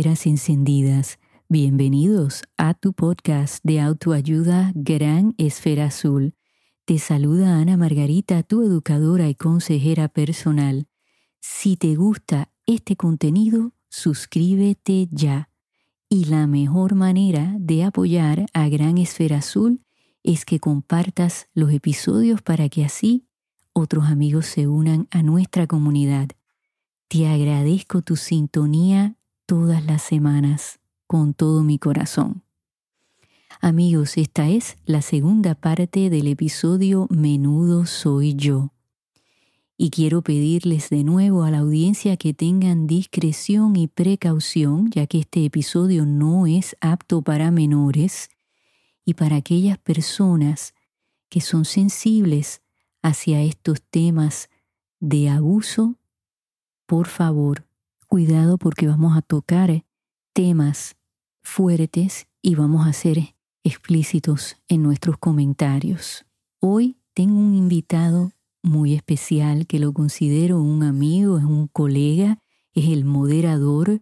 Encendidas. Bienvenidos a tu podcast de autoayuda Gran Esfera Azul. Te saluda Ana Margarita, tu educadora y consejera personal. Si te gusta este contenido, suscríbete ya. Y la mejor manera de apoyar a Gran Esfera Azul es que compartas los episodios para que así otros amigos se unan a nuestra comunidad. Te agradezco tu sintonía todas las semanas con todo mi corazón. Amigos, esta es la segunda parte del episodio Menudo soy yo. Y quiero pedirles de nuevo a la audiencia que tengan discreción y precaución, ya que este episodio no es apto para menores y para aquellas personas que son sensibles hacia estos temas de abuso, por favor, cuidado porque vamos a tocar temas fuertes y vamos a ser explícitos en nuestros comentarios. Hoy tengo un invitado muy especial que lo considero un amigo, es un colega, es el moderador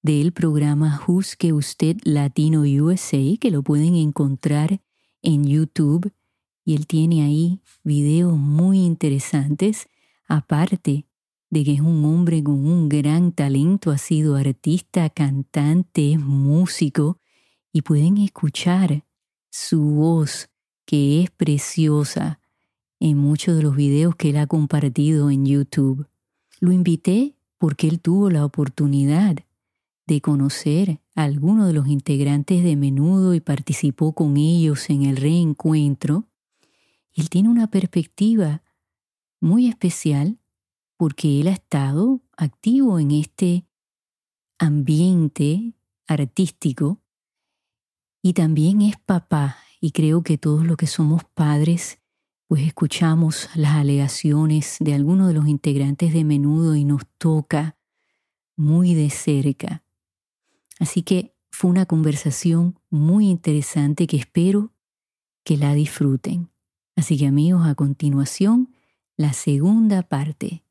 del programa Juzgue Usted Latino USA, que lo pueden encontrar en YouTube y él tiene ahí videos muy interesantes, aparte de que es un hombre con un gran talento, ha sido artista, cantante, es músico y pueden escuchar su voz que es preciosa en muchos de los videos que él ha compartido en YouTube. Lo invité porque él tuvo la oportunidad de conocer a algunos de los integrantes de Menudo y participó con ellos en el reencuentro. Él tiene una perspectiva muy especial porque él ha estado activo en este ambiente artístico y también es papá y creo que todos los que somos padres pues escuchamos las alegaciones de algunos de los integrantes de menudo y nos toca muy de cerca. Así que fue una conversación muy interesante que espero que la disfruten. Así que amigos, a continuación, la segunda parte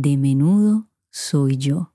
de menudo soy yo.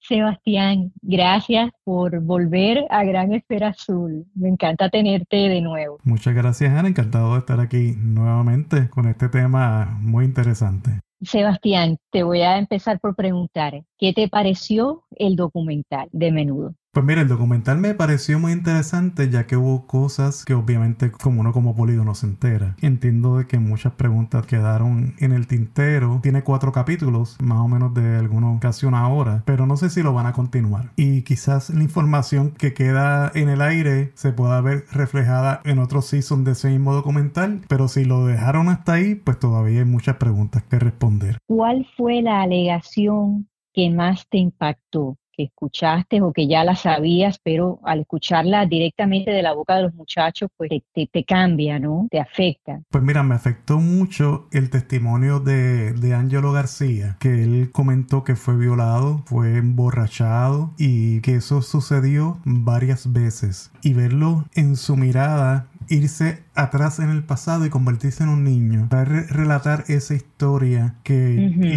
Sebastián, gracias por volver a Gran Esfera Azul. Me encanta tenerte de nuevo. Muchas gracias, Ana. Encantado de estar aquí nuevamente con este tema muy interesante. Sebastián, te voy a empezar por preguntar, ¿qué te pareció el documental de Menudo? Pues mira, el documental me pareció muy interesante ya que hubo cosas que obviamente como uno como polígono se entera. Entiendo de que muchas preguntas quedaron en el tintero. Tiene cuatro capítulos, más o menos de alguna casi una hora, pero no sé si lo van a continuar. Y quizás la información que queda en el aire se pueda ver reflejada en otro season de ese mismo documental, pero si lo dejaron hasta ahí, pues todavía hay muchas preguntas que responder. ¿Cuál fue la alegación que más te impactó? Que escuchaste o que ya la sabías, pero al escucharla directamente de la boca de los muchachos, pues te, te cambia, ¿no? Te afecta. Pues mira, me afectó mucho el testimonio de, de Angelo García, que él comentó que fue violado, fue emborrachado y que eso sucedió varias veces. Y verlo en su mirada irse atrás en el pasado y convertirse en un niño. Para relatar esa historia que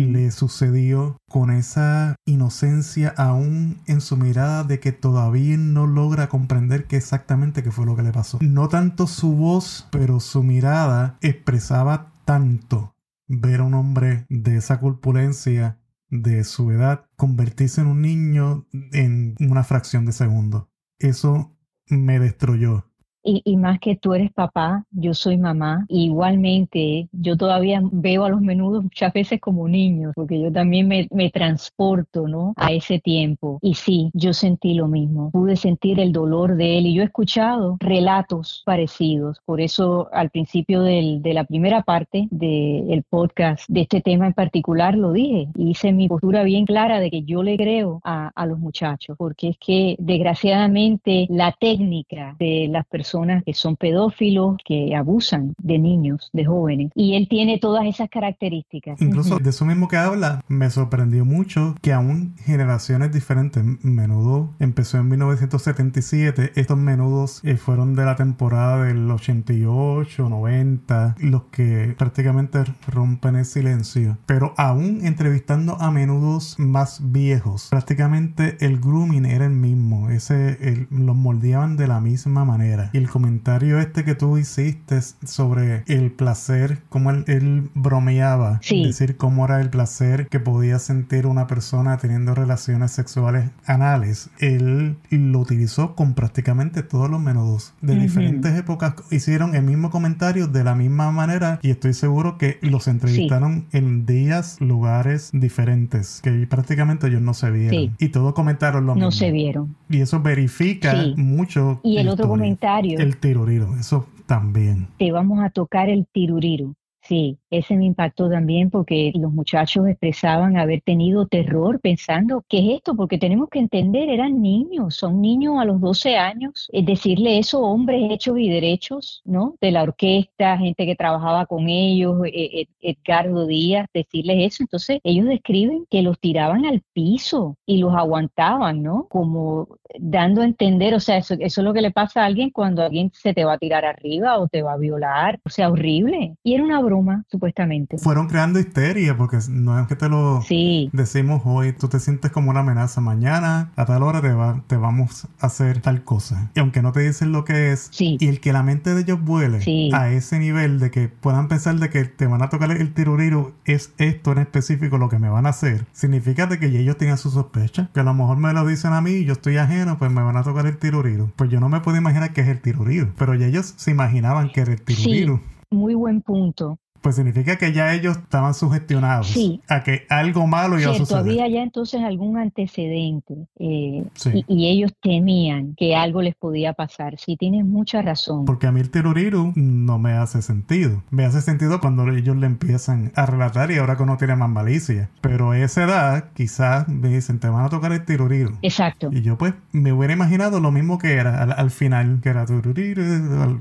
le sucedió con esa inocencia aún en su mirada de que todavía no logra comprender qué exactamente qué fue lo que le pasó. No tanto su voz, pero su mirada expresaba tanto ver a un hombre de esa corpulencia de su edad convertirse en un niño en una fracción de segundo. Eso me destruyó. Y, más que tú eres papá, yo soy mamá. igualmente, yo todavía veo a los menudos muchas veces como niños, porque yo también me, me, transporto, ¿no? A ese tiempo. Y sí, yo sentí lo mismo. Pude sentir el dolor de él y yo he escuchado relatos parecidos. Por eso, al principio del, de la primera parte del podcast de este tema en particular, lo dije. Hice mi postura bien clara de que yo le creo a, a los muchachos, porque es que desgraciadamente la técnica de las personas personas que son pedófilos, que abusan de niños, de jóvenes. Y él tiene todas esas características. Incluso de eso mismo que habla, me sorprendió mucho que aún generaciones diferentes, menudo empezó en 1977, estos menudos eh, fueron de la temporada del 88, 90, los que prácticamente rompen el silencio. Pero aún entrevistando a menudos más viejos, prácticamente el grooming era el mismo, ese los moldeaban de la misma manera. Y el comentario este que tú hiciste sobre el placer, cómo él, bromeaba, decir cómo era el placer que podía sentir una persona teniendo relaciones sexuales anales, él lo utilizó con prácticamente todos los menudos de diferentes épocas. Hicieron el mismo comentario de la misma manera y estoy seguro que los entrevistaron en días, lugares diferentes, que prácticamente ellos no se vieron. Y todos comentaron lo mismo. No se vieron. Y eso verifica mucho. Y el otro comentario. El tiruriro, eso también. Te vamos a tocar el tiruriro. Sí, ese me impactó también porque los muchachos expresaban haber tenido terror pensando, ¿qué es esto? Porque tenemos que entender, eran niños, son niños a los 12 años. Es decirle eso, hombres hechos y derechos, ¿no? De la orquesta, gente que trabajaba con ellos, e, e, Edgardo Díaz, decirles eso. Entonces, ellos describen que los tiraban al piso y los aguantaban, ¿no? Como dando a entender, o sea, eso, eso es lo que le pasa a alguien cuando alguien se te va a tirar arriba o te va a violar, o sea, horrible. Y era una broma, supuestamente. Fueron creando histeria, porque no es que te lo decimos hoy, tú te sientes como una amenaza. Mañana a tal hora te, va, te vamos a hacer tal cosa. Y aunque no te dicen lo que es, y el que la mente de ellos vuele a ese nivel de que puedan pensar de que te van a tocar el tiruriro, es esto en específico lo que me van a hacer, significa de que ellos tienen sus sospechas, que a lo mejor me lo dicen a mí y yo estoy ajeno, pues me van a tocar el tiruriro. Pues yo no me puedo imaginar que es el tiruriro, pero ellos se imaginaban que era el tiruriro. Muy buen punto. Pues significa que ya ellos estaban sugestionados a que algo malo iba a suceder. Había ya entonces algún antecedente eh, y, ellos temían que algo les podía pasar. Sí, tienes mucha razón. Porque a mí el tiruriru no me hace sentido. Me hace sentido cuando ellos le empiezan a relatar y ahora que uno tiene más malicia. Pero a esa edad quizás me dicen, te van a tocar el tiruriru. Exacto. Y yo pues me hubiera imaginado lo mismo que era al, final, que era tiruriru,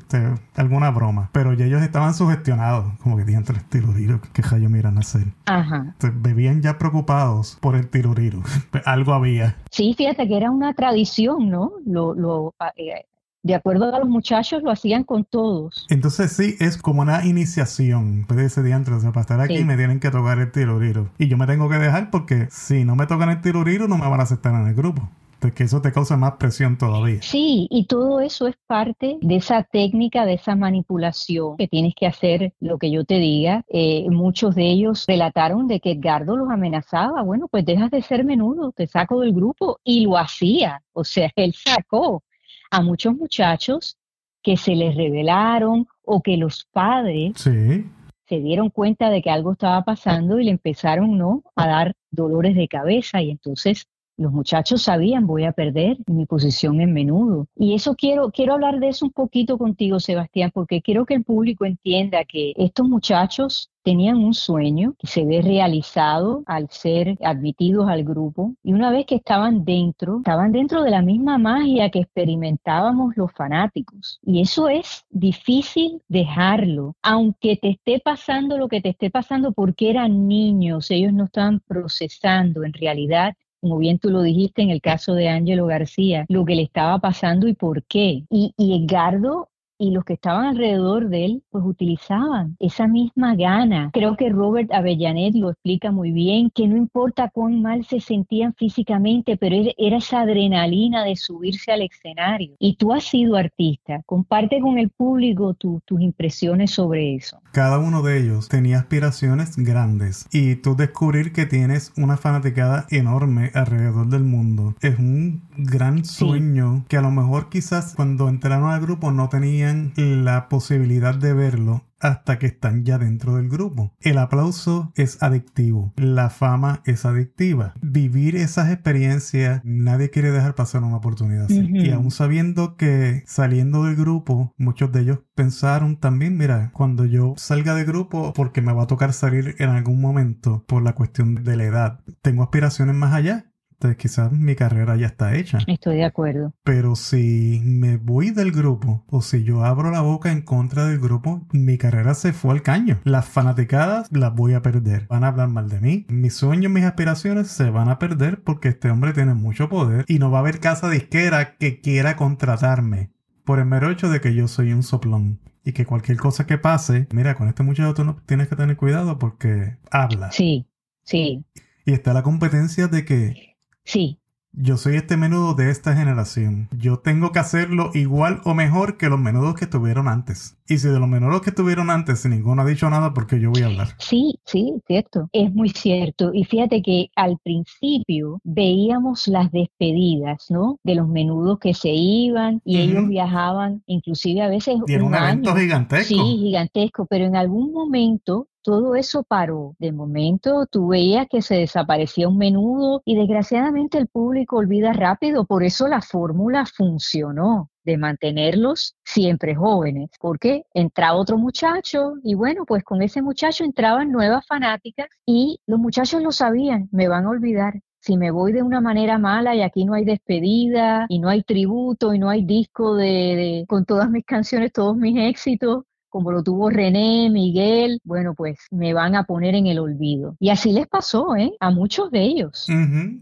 alguna broma. Pero ya ellos estaban sugestionados, como que entre el tiruriro que Jayo miran hacer. Ajá. bebían ya preocupados por el tiruriro. Algo había. Sí, fíjate que era una tradición, ¿no? Lo, lo, ah, eh, de acuerdo a los muchachos, lo hacían con todos. Entonces sí, es como una iniciación. Puede ese día o sea, para estar aquí me tienen que tocar el tiruriro. Y yo me tengo que dejar porque si no me tocan el tiruriro no me van a aceptar en el grupo que eso te causa más presión todavía. Sí, y todo eso es parte de esa técnica, de esa manipulación que tienes que hacer lo que yo te diga. Eh, muchos de ellos relataron de que Edgardo los amenazaba, bueno, pues dejas de ser menudo, te saco del grupo, y lo hacía. O sea, él sacó a muchos muchachos que se les revelaron o que los padres se dieron cuenta de que algo estaba pasando y le empezaron ¿no? a dar dolores de cabeza y entonces los muchachos sabían voy a perder mi posición en menudo. Y eso quiero, quiero hablar de eso un poquito contigo, Sebastián, porque quiero que el público entienda que estos muchachos tenían un sueño que se ve realizado al ser admitidos al grupo y una vez que estaban dentro, estaban dentro de la misma magia que experimentábamos los fanáticos. Y eso es difícil dejarlo, aunque te esté pasando lo que te esté pasando porque eran niños, ellos no estaban procesando en realidad como bien tú lo dijiste en el caso de Ángelo García, lo que le estaba pasando y por qué. Y, y Edgardo y los que estaban alrededor de él, pues utilizaban esa misma gana. Creo que Robert Avellanet lo explica muy bien, que no importa cuán mal se sentían físicamente, pero era esa adrenalina de subirse al escenario. Y tú has sido artista, comparte con el público tus impresiones sobre eso. Cada uno de ellos tenía aspiraciones grandes y tú descubrir que tienes una fanaticada enorme alrededor del mundo es un gran sueño que a lo mejor quizás cuando entraron al grupo no tenían la posibilidad de verlo hasta que están ya dentro del grupo. El aplauso es adictivo, la fama es adictiva. Vivir esas experiencias, nadie quiere dejar pasar una oportunidad así. Y aún sabiendo que saliendo del grupo, muchos de ellos pensaron también, mira, cuando yo salga del grupo, porque me va a tocar salir en algún momento por la cuestión de la edad, tengo aspiraciones más allá quizás mi carrera ya está hecha. Estoy de acuerdo. Pero si me voy del grupo o si yo abro la boca en contra del grupo, mi carrera se fue al caño. Las fanaticadas las voy a perder. Van a hablar mal de mí. Mis sueños, mis aspiraciones se van a perder porque este hombre tiene mucho poder y no va a haber casa disquera que quiera contratarme por el mero hecho de que yo soy un soplón y que cualquier cosa que pase, mira, con este muchacho tú no tienes que tener cuidado porque habla. Sí, sí. Y está la competencia de que Sí, yo soy este menudo de esta generación. Yo tengo que hacerlo igual o mejor que los menudos que estuvieron antes. Y si de los menudos que estuvieron antes ninguno ha dicho nada, porque yo voy a hablar? Sí, sí, cierto. Es muy cierto. Y fíjate que al principio veíamos las despedidas, ¿no? De los menudos que se iban y ellos viajaban, inclusive a veces y era un, evento gigantesco. Sí, gigantesco. Pero en algún momento todo eso paró. De momento tú veías que se desaparecía un menudo y desgraciadamente el público olvida rápido, por eso la fórmula funcionó de mantenerlos siempre jóvenes, porque entraba otro muchacho y bueno, pues con ese muchacho entraban nuevas fanáticas y los muchachos lo sabían, me van a olvidar, si me voy de una manera mala y aquí no hay despedida y no hay tributo y no hay disco de, de, con todas mis canciones, todos mis éxitos, como lo tuvo René, Miguel, bueno, pues me van a poner en el olvido. Y así les pasó, ¿eh? A muchos de ellos.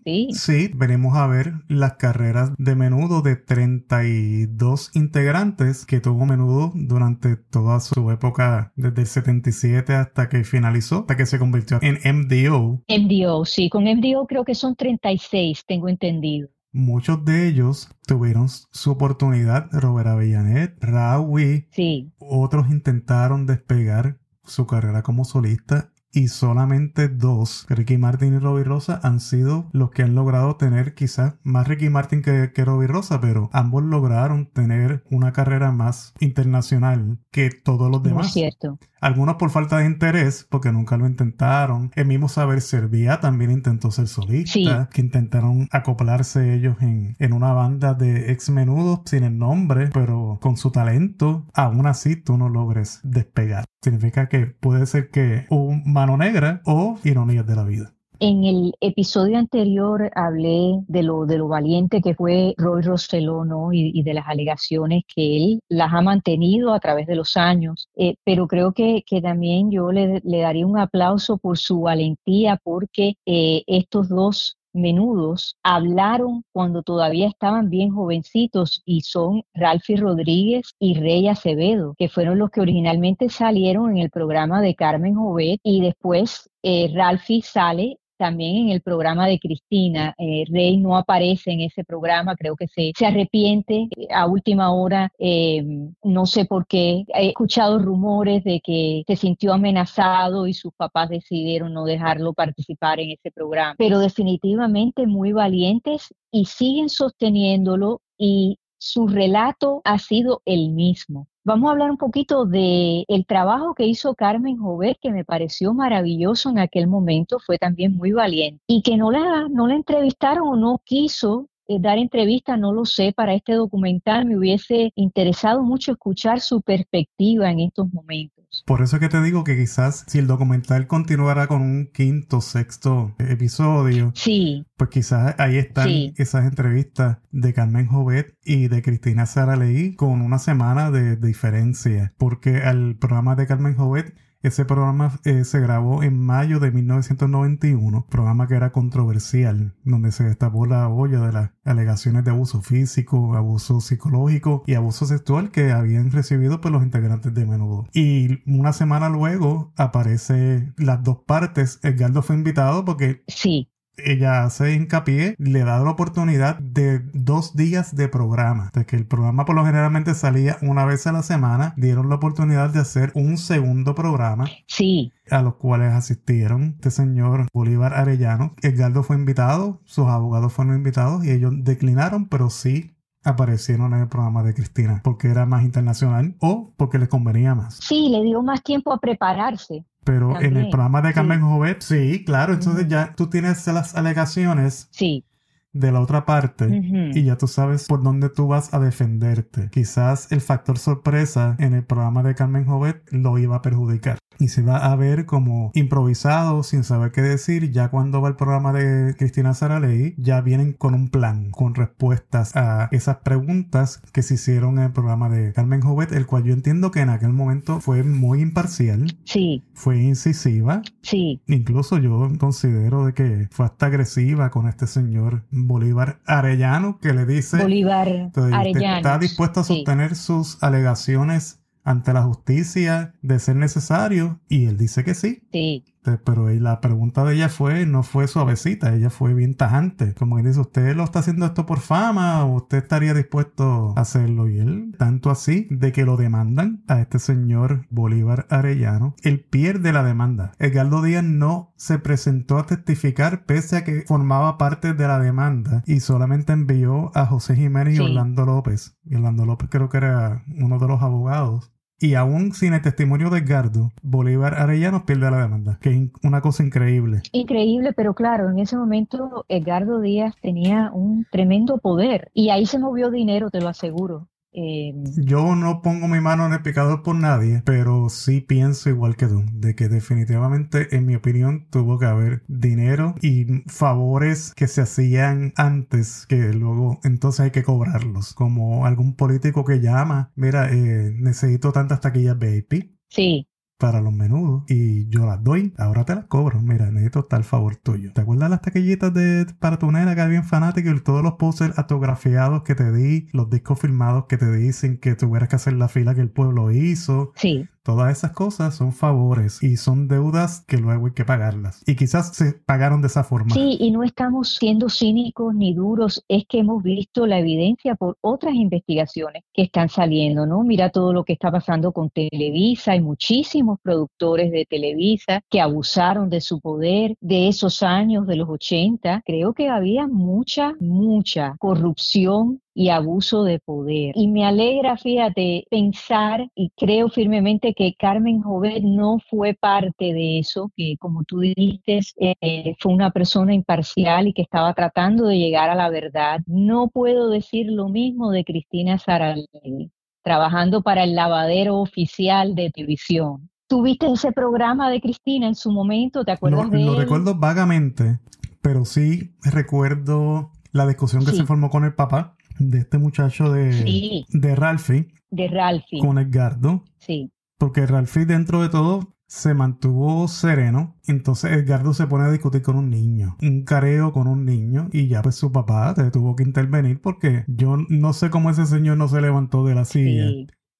Sí. Sí, venimos a ver las carreras de menudo de 32 integrantes que tuvo menudo durante toda su época, desde el 77 hasta que finalizó, hasta que se convirtió en MDO. MDO, sí, con MDO creo que son 36, tengo entendido. Muchos de ellos tuvieron su oportunidad, Robert Avellanet, Raúl, sí. otros intentaron despegar su carrera como solista y solamente dos, Ricky Martin y Robbie Rosa, han sido los que han logrado tener quizás más Ricky Martin que, que Robbie Rosa, pero ambos lograron tener una carrera más internacional que todos los demás. es cierto. Algunos por falta de interés, porque nunca lo intentaron. El mismo Saber Servía también intentó ser solista, que intentaron acoplarse ellos en, en una banda de ex menudos sin el nombre, pero con su talento, aún así tú no logres despegar. Significa que puede ser que un mano negra o ironías de la vida. En el episodio anterior hablé de lo, de lo valiente que fue Roy Rosselló ¿no? y, de las alegaciones que él las ha mantenido a través de los años, eh, pero creo que, que también yo le, le, daría un aplauso por su valentía porque eh, estos dos menudos hablaron cuando todavía estaban bien jovencitos y son Ralphie Rodríguez y Rey Acevedo, que fueron los que originalmente salieron en el programa de Carmen Jovet y después eh, Ralphie sale también en el programa de Cristina. Eh, Rey no aparece en ese programa, creo que se, arrepiente a última hora, eh, no sé por qué. He escuchado rumores de que se sintió amenazado y sus papás decidieron no dejarlo participar en ese programa, pero definitivamente muy valientes y siguen sosteniéndolo y su relato ha sido el mismo. Vamos a hablar un poquito de el trabajo que hizo Carmen Jovet, que me pareció maravilloso en aquel momento, fue también muy valiente y que no la, no la entrevistaron o no quiso eh, dar entrevista, no lo sé, para este documental. Me hubiese interesado mucho escuchar su perspectiva en estos momentos. Por eso es que te digo que quizás si el documental continuara con un quinto, sexto episodio, sí. pues quizás ahí están esas entrevistas de Carmen Jovet y de Cristina Saralegui con una semana de diferencia, porque al programa de Carmen Jovet ese programa eh, se grabó en mayo de 1991, programa que era controversial, donde se destapó la olla de las alegaciones de abuso físico, abuso psicológico y abuso sexual que habían recibido por los integrantes de Menudo. Y una semana luego aparece las dos partes. Edgardo fue invitado porque sí ella hace hincapié, le da la oportunidad de dos días de programa. De que el programa por lo generalmente salía una vez a la semana, dieron la oportunidad de hacer un segundo programa. Sí. A los cuales asistieron este señor Bolívar Arellano. Edgardo fue invitado, sus abogados fueron invitados y ellos declinaron, pero sí aparecieron en el programa de Cristina porque era más internacional o porque les convenía más. Sí, le dio más tiempo a prepararse. Pero en el programa de Carmen sí. Jovet, sí, claro, entonces ya tú tienes las alegaciones. Sí de la otra parte uh -huh. y ya tú sabes por dónde tú vas a defenderte. Quizás el factor sorpresa en el programa de Carmen Jovet lo iba a perjudicar. Y se va a ver como improvisado, sin saber qué decir. Ya cuando va el programa de Cristina Saraley, ya vienen con un plan, con respuestas a esas preguntas que se hicieron en el programa de Carmen Jovet, el cual yo entiendo que en aquel momento fue muy imparcial. Sí. Fue incisiva. Sí. Incluso yo considero de que fue hasta agresiva con este señor Bolívar Arellano que le dice... Bolívar Arellano. Está dispuesto a sostener sus alegaciones ante la justicia de ser necesario y él dice que sí. Sí. Pero la pregunta de ella fue, no fue suavecita, ella fue bien tajante. Como que dice, ¿usted lo está haciendo esto por fama o usted estaría dispuesto a hacerlo? Y él, tanto así, de que lo demandan a este señor Bolívar Arellano, él pierde la demanda. Edgardo Díaz no se presentó a testificar pese a que formaba parte de la demanda y solamente envió a José Jiménez y Orlando López. Y Orlando López creo que era uno de los abogados y aún sin el testimonio de Edgardo, Bolívar Arellano pierde la demanda, que es una cosa increíble. Increíble, pero claro, en ese momento Edgardo Díaz tenía un tremendo poder y ahí se movió dinero, te lo aseguro. Em, Yo no pongo mi mano en el picador por nadie, pero sí pienso igual que tú, de que definitivamente, en mi opinión, tuvo que haber dinero y favores que se hacían antes que luego entonces hay que cobrarlos, como algún político que llama, mira, eh, necesito tantas taquillas VIP. Sí para los menudos y yo las doy, ahora te las cobro. Mira, necesito tal favor tuyo. ¿Te acuerdas las taquillitas de para tu nena que había fanático y todos los posters autografiados que te di, los discos firmados que te dicen que tuvieras que hacer la fila que el pueblo hizo? Sí. Todas esas cosas son favores y son deudas que luego hay que pagarlas. Y quizás se pagaron de esa forma. Sí, y no estamos siendo cínicos ni duros, es que hemos visto la evidencia por otras investigaciones que están saliendo, ¿no? Mira todo lo que está pasando con Televisa, hay muchísimos productores de Televisa que abusaron de su poder de esos años, de los 80. Creo que había mucha, mucha corrupción y abuso de poder. Y me alegra, fíjate, pensar y creo firmemente que Carmen Jovet no fue parte de eso, que como tú dijiste, eh, fue una persona imparcial y que estaba tratando de llegar a la verdad. No puedo decir lo mismo de Cristina Saraley, trabajando para el lavadero oficial de televisión. ¿Tuviste ese programa de Cristina en su momento? ¿Te acuerdas de Lo recuerdo vagamente, pero sí recuerdo la discusión que se formó con el papá de este muchacho de, de Ralphie. De Ralphie. Con Edgardo. Sí. Porque Ralphie dentro de todo se mantuvo sereno. Entonces Edgardo se pone a discutir con un niño, un careo con un niño, y ya pues su papá tuvo que intervenir porque yo no sé cómo ese señor no se levantó de la silla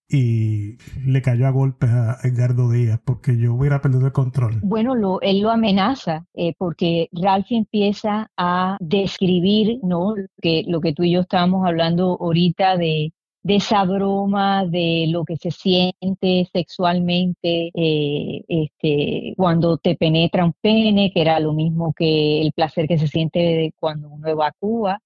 y le cayó a golpes a Edgardo Díaz porque yo hubiera perdido el control. Bueno, lo, él lo amenaza eh, porque Ralph empieza a describir ¿no? que, lo que tú y yo estábamos hablando ahorita de, de esa broma, de lo que se siente sexualmente eh, este, cuando te penetra un pene, que era lo mismo que el placer que se siente cuando uno evacúa.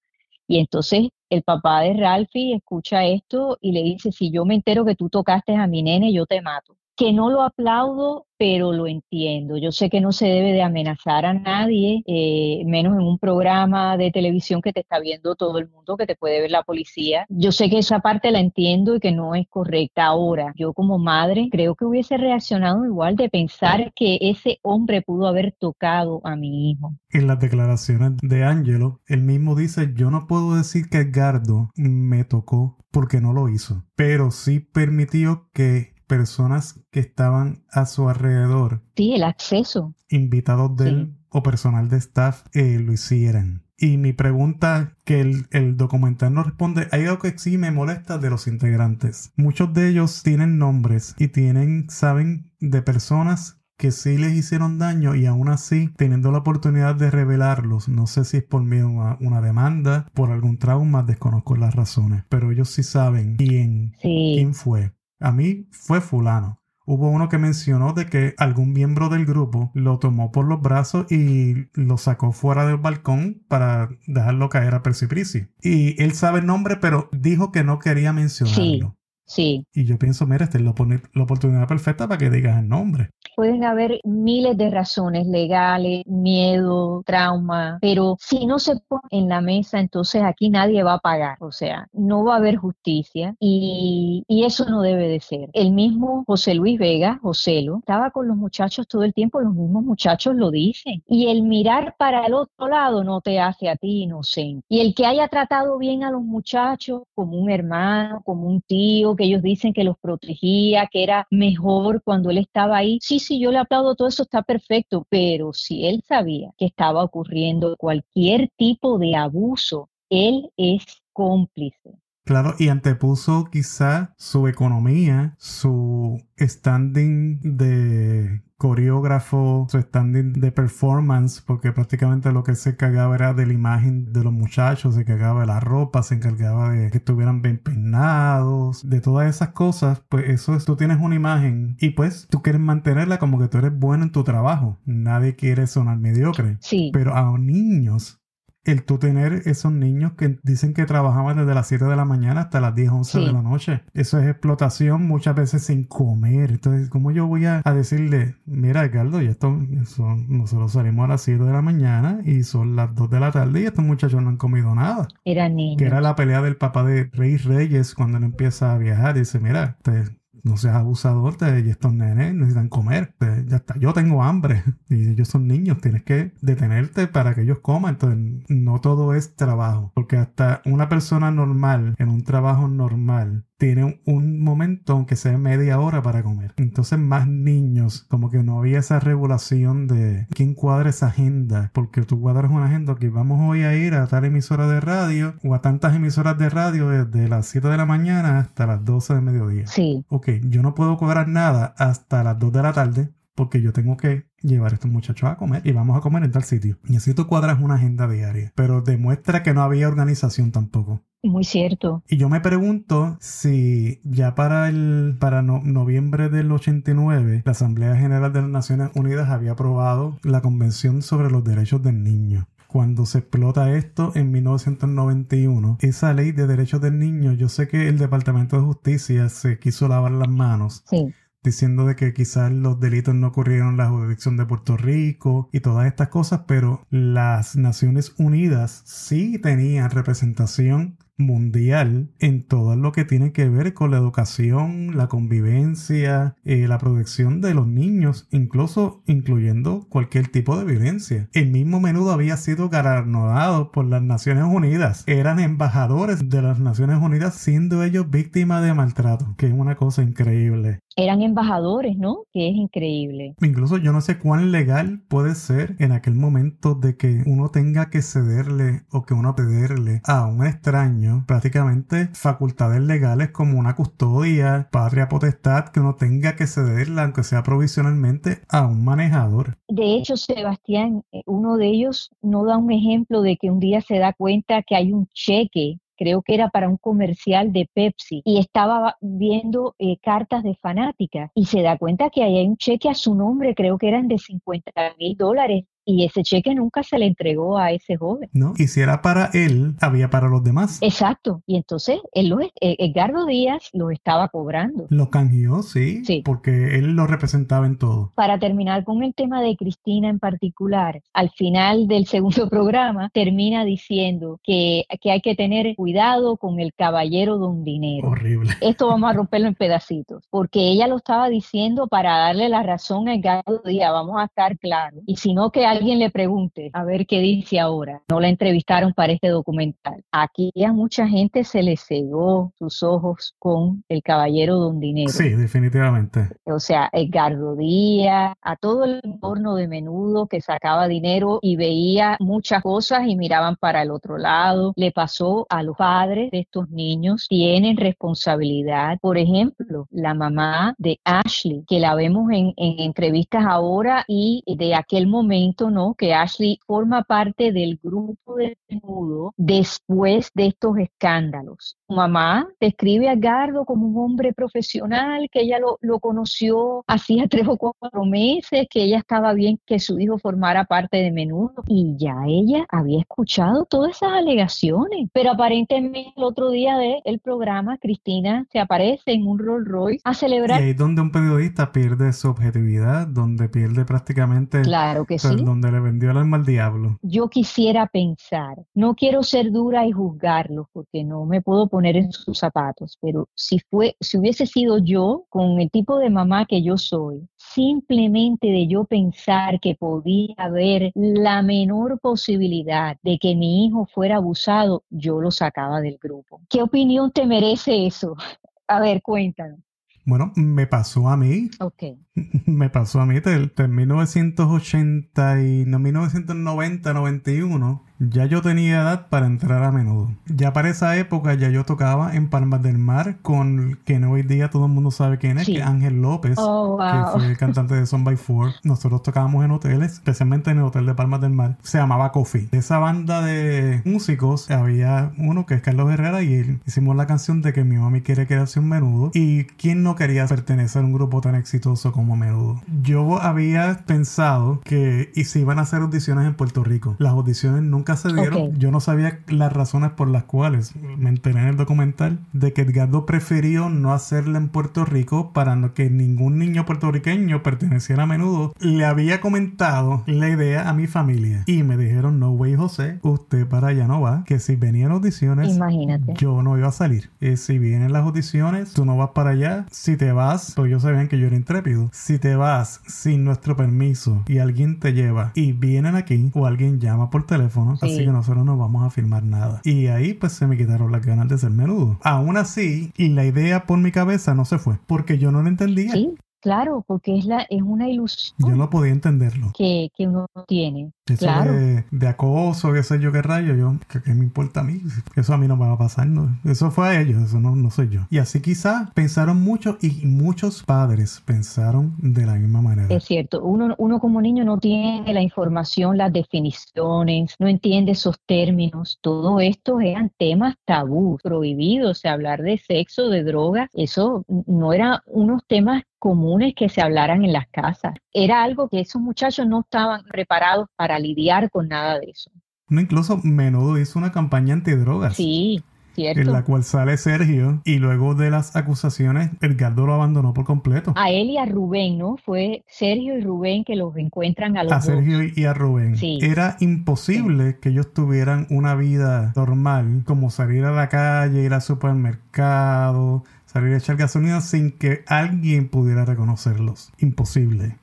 Y entonces el papá de Ralphie escucha esto y le dice, si yo me entero que tú tocaste a mi nene, yo te mato. Que no lo aplaudo pero lo entiendo. Yo sé que no se debe de amenazar a nadie, eh, menos en un programa de televisión que te está viendo todo el mundo, que te puede ver la policía. Yo sé que esa parte la entiendo y que no es correcta. Ahora, yo como madre creo que hubiese reaccionado igual de pensar que ese hombre pudo haber tocado a mi hijo. En las declaraciones de Angelo, él mismo dice, yo no puedo decir que Edgardo me tocó porque no lo hizo, pero sí permitió que personas que estaban a su alrededor. Sí, el acceso. Invitados de él o personal de staff eh, lo hicieran. Y mi pregunta que el, el, documental no responde, hay algo que sí me molesta de los integrantes. Muchos de ellos tienen nombres y tienen, saben de personas que sí les hicieron daño y aún así teniendo la oportunidad de revelarlos, no sé si es por miedo a una demanda, por algún trauma, desconozco las razones, pero ellos sí saben quién, quién fue. A mí fue fulano. Hubo uno que mencionó de que algún miembro del grupo lo tomó por los brazos y lo sacó fuera del balcón para dejarlo caer a precipicio. Y él sabe el nombre, pero dijo que no quería mencionarlo. Sí. Y yo pienso, mira, esta es la, oportunidad perfecta para que digas el nombre. Pueden haber miles de razones legales, miedo, trauma, pero si no se pone en la mesa, entonces aquí nadie va a pagar, o sea, no va a haber justicia y, y eso no debe de ser. El mismo José Luis Vega, Joselo, estaba con los muchachos todo el tiempo, los mismos muchachos lo dicen. Y el mirar para el otro lado no te hace a ti inocente. Y el que haya tratado bien a los muchachos como un hermano, como un tío, que ellos dicen que los protegía, que era mejor cuando él estaba ahí, sí, sí, yo le aplaudo, todo eso está perfecto, pero si él sabía que estaba ocurriendo cualquier tipo de abuso, él es cómplice. Claro, y antepuso quizá su economía, su standing de coreógrafo, su standing de performance, porque prácticamente lo que se encargaba era de la imagen de los muchachos, se encargaba de la ropa, se encargaba de que estuvieran bien peinados, de todas esas cosas, pues eso es, tú tienes una imagen y pues tú quieres mantenerla como que tú eres bueno en tu trabajo. Nadie quiere sonar mediocre. Sí. Pero a niños el tú tener esos niños que dicen que trabajaban desde las 7 de la mañana hasta las 10, 11 de la noche. Eso es explotación muchas veces sin comer. Entonces, ¿cómo yo voy a, decirle, mira, Ricardo, y esto, nosotros salimos a las 7 de la mañana y son las 2 de la tarde y estos muchachos no han comido nada? Era niños. Que era la pelea del papá de Rey Reyes cuando él empieza a viajar. Dice, mira, te, no seas abusador, y estos nenes necesitan comer, ya está, yo tengo hambre y ellos son niños, tienes que detenerte para que ellos coman, entonces no todo es trabajo, porque hasta una persona normal en un trabajo normal tiene un momento, aunque sea media hora para comer. Entonces más niños, como que no había esa regulación de quién cuadra esa agenda, porque tú cuadras una agenda que vamos hoy a ir a tal emisora de radio o a tantas emisoras de radio desde las 7 de la mañana hasta las 12 de mediodía. Sí. Ok, yo no puedo cobrar nada hasta las 2 de la tarde porque yo tengo que llevar a estos muchachos a comer y vamos a comer en tal sitio. Y así tú cuadras una agenda diaria, pero demuestra que no había organización tampoco. Muy cierto. Y yo me pregunto si ya para el para noviembre del 89 la Asamblea General de las Naciones Unidas había aprobado la Convención sobre los Derechos del Niño cuando se explota esto en 1991. Esa ley de derechos del niño, yo sé que el Departamento de Justicia se quiso lavar las manos. Sí diciendo de que quizás los delitos no ocurrieron en la jurisdicción de Puerto Rico y todas estas cosas, pero las Naciones Unidas sí tenían representación mundial en todo lo que tiene que ver con la educación, la convivencia, eh, la protección de los niños, incluso incluyendo cualquier tipo de violencia. El mismo menudo había sido galardonado por las Naciones Unidas. Eran embajadores de las Naciones Unidas siendo ellos víctimas de maltrato, que es una cosa increíble eran embajadores, ¿no? Que es increíble. Incluso yo no sé cuán legal puede ser en aquel momento de que uno tenga que cederle o que uno pedirle a un extraño prácticamente facultades legales como una custodia, patria potestad, que uno tenga que cederla, aunque sea provisionalmente, a un manejador. De hecho, Sebastián, eh, uno de ellos no da un ejemplo de que un día se da cuenta que hay un cheque creo que era para un comercial de Pepsi, y estaba viendo eh, cartas de fanática y se da cuenta que hay un cheque a su nombre, creo que eran de 50 mil dólares y ese cheque nunca se le entregó a ese joven. No, y si era para él, había para los demás. Exacto, y entonces él lo, eh, Edgardo Díaz lo estaba cobrando. Lo canjeó, sí, sí, porque él lo representaba en todo. Para terminar con el tema de Cristina en particular, al final del segundo programa termina diciendo que, que hay que tener cuidado con el caballero don dinero. Horrible. Esto vamos a romperlo en pedacitos, porque ella lo estaba diciendo para darle la razón a Edgardo Díaz, vamos a estar claros. Y si no, que alguien le pregunte a ver qué dice ahora. No la entrevistaron para este documental. Aquí a mucha gente se le cegó sus ojos con el caballero Don Dinero. Sí, definitivamente. O sea, Edgardo Díaz, a todo el entorno de menudo que sacaba dinero y veía muchas cosas y miraban para el otro lado. Le pasó a los padres de estos niños, tienen responsabilidad. Por ejemplo, la mamá de Ashley, que la vemos en, en entrevistas ahora y de aquel momento ¿no? Que Ashley forma parte del grupo de menudo después de estos escándalos. Mamá describe a Gardo como un hombre profesional, que ella lo, lo, conoció hacía tres o cuatro meses, que ella estaba bien que su hijo formara parte de menudo. Y ya ella había escuchado todas esas alegaciones. Pero aparentemente el otro día del programa, Cristina se aparece en un Rolls Royce a celebrar. Y ahí es donde un periodista pierde su objetividad, donde pierde prácticamente. Claro que sí. Donde le vendió el alma al diablo. Yo quisiera pensar, no quiero ser dura y juzgarlo, porque no me puedo poner en sus zapatos, pero si fue, si hubiese sido yo con el tipo de mamá que yo soy, simplemente de yo pensar que podía haber la menor posibilidad de que mi hijo fuera abusado, yo lo sacaba del grupo. ¿Qué opinión te merece eso? A ver, cuéntanos. Bueno, me pasó a mí. Ok. Me pasó a mí desde 1980 y no 1990, 91 ya yo tenía edad para entrar a menudo. Ya para esa época ya yo tocaba en Palmas del Mar con quien hoy día todo el mundo sabe quién es, que Ángel López, oh, que fue el cantante de Son by Four. Nosotros tocábamos en hoteles, especialmente en el hotel de Palmas del Mar. Se llamaba Coffee. De esa banda de músicos había uno que es Carlos Herrera y él. hicimos la canción de que mi mami quiere quedarse un menudo. Y quién no quería pertenecer a un grupo tan exitoso como menudo. Yo había pensado que y se iban a hacer audiciones en Puerto Rico. Las audiciones nunca se dieron. Yo no sabía las razones por las cuales. Me enteré en el documental de que Edgardo prefirió no hacerla en Puerto Rico para no que ningún niño puertorriqueño perteneciera a menudo. Le había comentado la idea a mi familia y me dijeron, no, güey, José, usted para allá no va, que si venían audiciones, Imagínate. yo no iba a salir. Si vienen las audiciones, tú no vas para allá. Si te vas, pues ellos sabían que yo era intrépido. Si te vas sin nuestro permiso y alguien te lleva y vienen aquí o alguien llama por teléfono, así que nosotros no vamos a firmar nada. Y ahí pues se me quitaron las ganas de ser menudo. Aún así, y la idea por mi cabeza no se fue, porque yo no lo entendía. Sí, claro, porque es, la, es una ilusión. Yo no podía entenderlo. Que, que uno tiene. Eso claro. de, de, acoso, qué sé yo qué rayo, yo, ¿qué, me importa a mí? Eso a mí no me va a pasar, no. Eso fue a ellos, eso no, no soy yo. Y así quizás pensaron mucho y muchos padres pensaron de la misma manera. Es cierto, uno, uno como niño no tiene la información, las definiciones, no entiende esos términos. Todo esto eran temas tabú, prohibidos, hablar de sexo, de drogas, eso no eran unos temas comunes que se hablaran en las casas. Era algo que esos muchachos no estaban preparados para lidiar con nada de eso. No, incluso Menudo hizo una campaña antidrogas. Sí, cierto. En la cual sale Sergio y luego de las acusaciones, Edgardo lo abandonó por completo. A él y a Rubén, ¿no? Fue Sergio y Rubén que los encuentran a los A dos. Sergio y a Rubén. Sí. Era imposible que ellos tuvieran una vida normal, como salir a la calle, ir al supermercado, salir a echar gasolina sin que alguien pudiera reconocerlos. Imposible.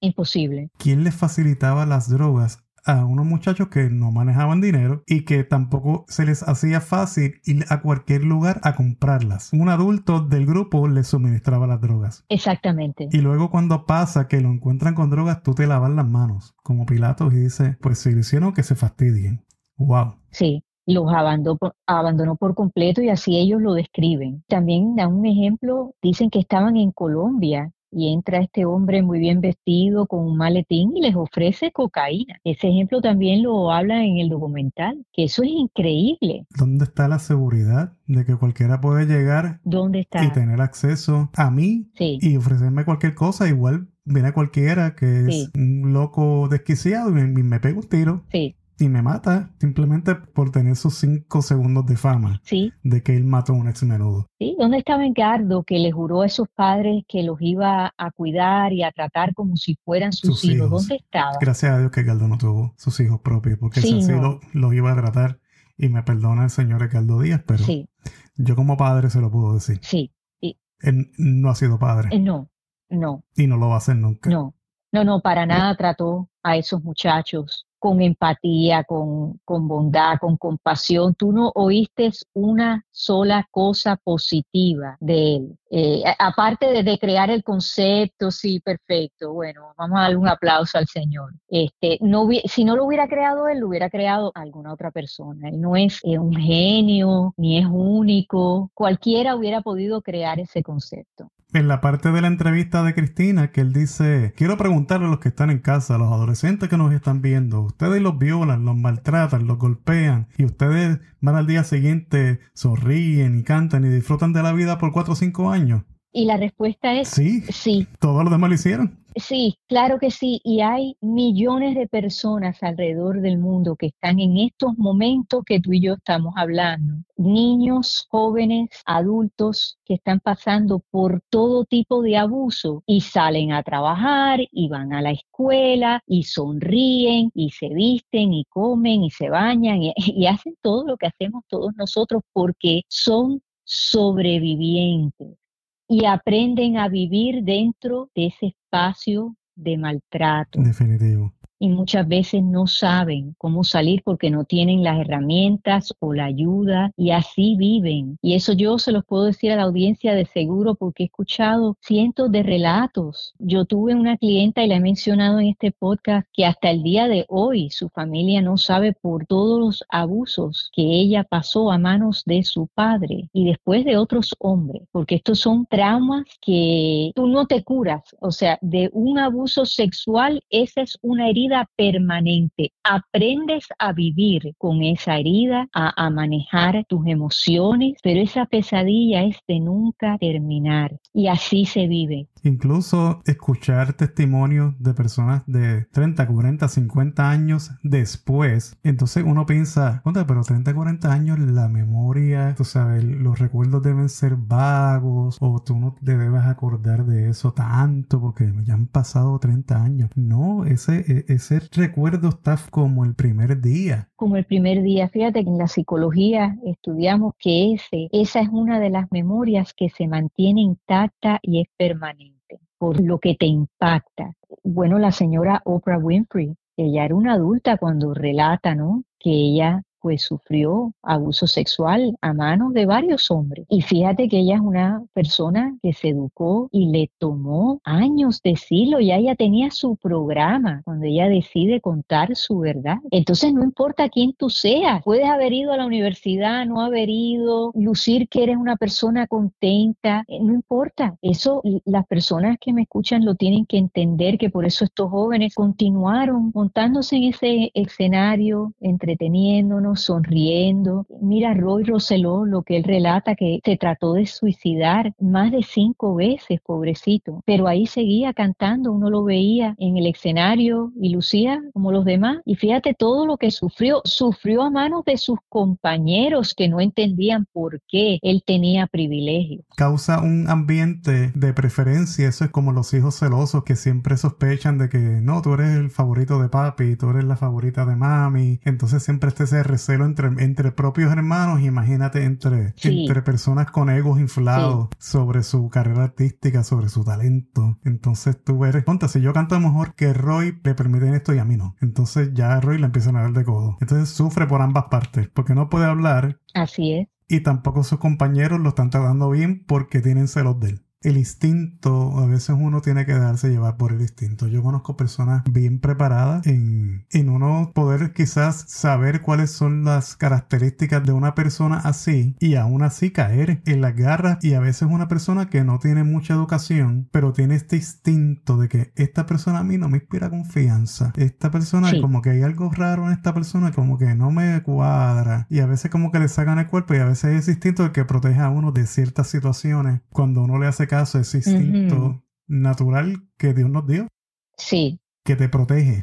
Imposible. ¿Quién les facilitaba las drogas a unos muchachos que no manejaban dinero y que tampoco se les hacía fácil ir a cualquier lugar a comprarlas? Un adulto del grupo les suministraba las drogas. Exactamente. Y luego cuando pasa que lo encuentran con drogas, tú te lavas las manos como Pilatos y dices, pues si lo hicieron que se fastidien. Wow. Sí, los abandonó, abandonó por completo y así ellos lo describen. También dan un ejemplo, dicen que estaban en Colombia y entra este hombre muy bien vestido con un maletín y les ofrece cocaína. Ese ejemplo también lo habla en el documental, que eso es increíble. ¿Dónde está la seguridad de que cualquiera puede llegar ¿Dónde está? y tener acceso a mí Sí. y ofrecerme cualquier cosa? Igual viene cualquiera que es un loco desquiciado y me, y me pega un tiro Sí, y me mata simplemente por tener sus cinco segundos de fama sí, de que él mató a un ex menudo. sí. ¿Dónde estaba Engardo que le juró a esos padres que los iba a cuidar y a tratar como si fueran sus, Sus hijos? hijos. ¿Dónde estaba? Gracias a Dios que Galdo no tuvo sus hijos propios, porque Sí, si así no. lo, lo iba a tratar, y me perdona el señor Ricardo Díaz, pero Sí, yo como padre se lo puedo decir. sí. Él no ha sido padre Eh, No, no. y no lo va a hacer nunca. No, no, no, para nada trató a esos muchachos con empatía, con, con bondad, con compasión. Tú no oíste una sola cosa positiva de él. Eh, aparte de, crear el concepto, sí, perfecto. Bueno, vamos a darle un aplauso al Señor. Este, no, si no lo hubiera creado él, lo hubiera creado alguna otra persona. Él no es eh, un genio, ni es único. Cualquiera hubiera podido crear ese concepto. En la parte de la entrevista de Cristina que él dice, quiero preguntarle a los que están en casa, a los adolescentes que nos están viendo, ustedes los violan, los maltratan, los golpean y ustedes van al día siguiente, sonríen y cantan y disfrutan de la vida por cuatro o cinco años. Y la respuesta es sí. Sí. Todos los demás lo hicieron. Sí, claro que sí. Y hay millones de personas alrededor del mundo que están en estos momentos que tú y yo estamos hablando. Niños, jóvenes, adultos que están pasando por todo tipo de abuso y salen a trabajar y van a la escuela y sonríen y se visten y comen y se bañan y, y hacen todo lo que hacemos todos nosotros porque son sobrevivientes y aprenden a vivir dentro de ese espacio de maltrato. Definitivo y muchas veces no saben cómo salir porque no tienen las herramientas o la ayuda y así viven. Y eso yo se los puedo decir a la audiencia de seguro porque he escuchado cientos de relatos. Yo tuve una clienta y la he mencionado en este podcast que hasta el día de hoy su familia no sabe por todos los abusos que ella pasó a manos de su padre y después de otros hombres, porque estos son traumas que tú no te curas. O sea, de un abuso sexual, esa es una herida permanente. Aprendes a vivir con esa herida, a, a manejar tus emociones, pero esa pesadilla es de nunca terminar. Y así se vive. Incluso escuchar testimonios de personas de 30, 40, 50 años después. Entonces uno piensa, pero 30, 40 años la memoria, tú sabes, los recuerdos deben ser vagos o tú no te debes acordar de eso tanto porque ya han pasado 30 años. No, ese, e, ese recuerdo está como el primer día. Como el primer día. Fíjate que en la psicología estudiamos que ese, esa es una de las memorias que se mantiene intacta y es permanente por lo que te impacta. Bueno, la señora Oprah Winfrey, ella era una adulta cuando relata, ¿no? Que ella pues sufrió abuso sexual a manos de varios hombres. Y fíjate que ella es una persona que se educó y le tomó años decirlo, ya ella tenía su programa cuando ella decide contar su verdad. Entonces no importa quién tú seas, puedes haber ido a la universidad, no haber ido, lucir que eres una persona contenta, eh, no importa. Eso las personas que me escuchan lo tienen que entender que por eso estos jóvenes continuaron montándose en ese escenario, entreteniéndonos sonriendo. Mira Roy Roseló, lo que él relata, que se trató de suicidar más de cinco veces, pobrecito, pero ahí seguía cantando, uno lo veía en el escenario y lucía como los demás. Y fíjate todo lo que sufrió, sufrió a manos de sus compañeros que no entendían por qué él tenía privilegios. Causa un ambiente de preferencia, eso es como los hijos celosos que siempre sospechan de que no, tú eres el favorito de papi, tú eres la favorita de mami, entonces siempre este se celo entre, entre propios hermanos, imagínate entre, entre personas con egos inflados sobre su carrera artística, sobre su talento. Entonces tú eres, ponte, si yo canto mejor que Roy, le permiten esto y a mí no. Entonces ya a Roy le empiezan a dar de codo. Entonces sufre por ambas partes, porque no puede hablar. Así es. Y tampoco sus compañeros lo están tratando bien porque tienen celos de él el instinto, a veces uno tiene que darse llevar por el instinto. Yo conozco personas bien preparadas en, en uno poder quizás saber cuáles son las características de una persona así y aún así caer en las garras y a veces una persona que no tiene mucha educación pero tiene este instinto de que esta persona a mí no me inspira confianza. Esta persona como que hay algo raro en esta persona como que no me cuadra y a veces como que le sacan el cuerpo y a veces es instinto el que protege a uno de ciertas situaciones cuando uno le hace caso, ese instinto natural que Dios nos dio. Sí. Que te protege.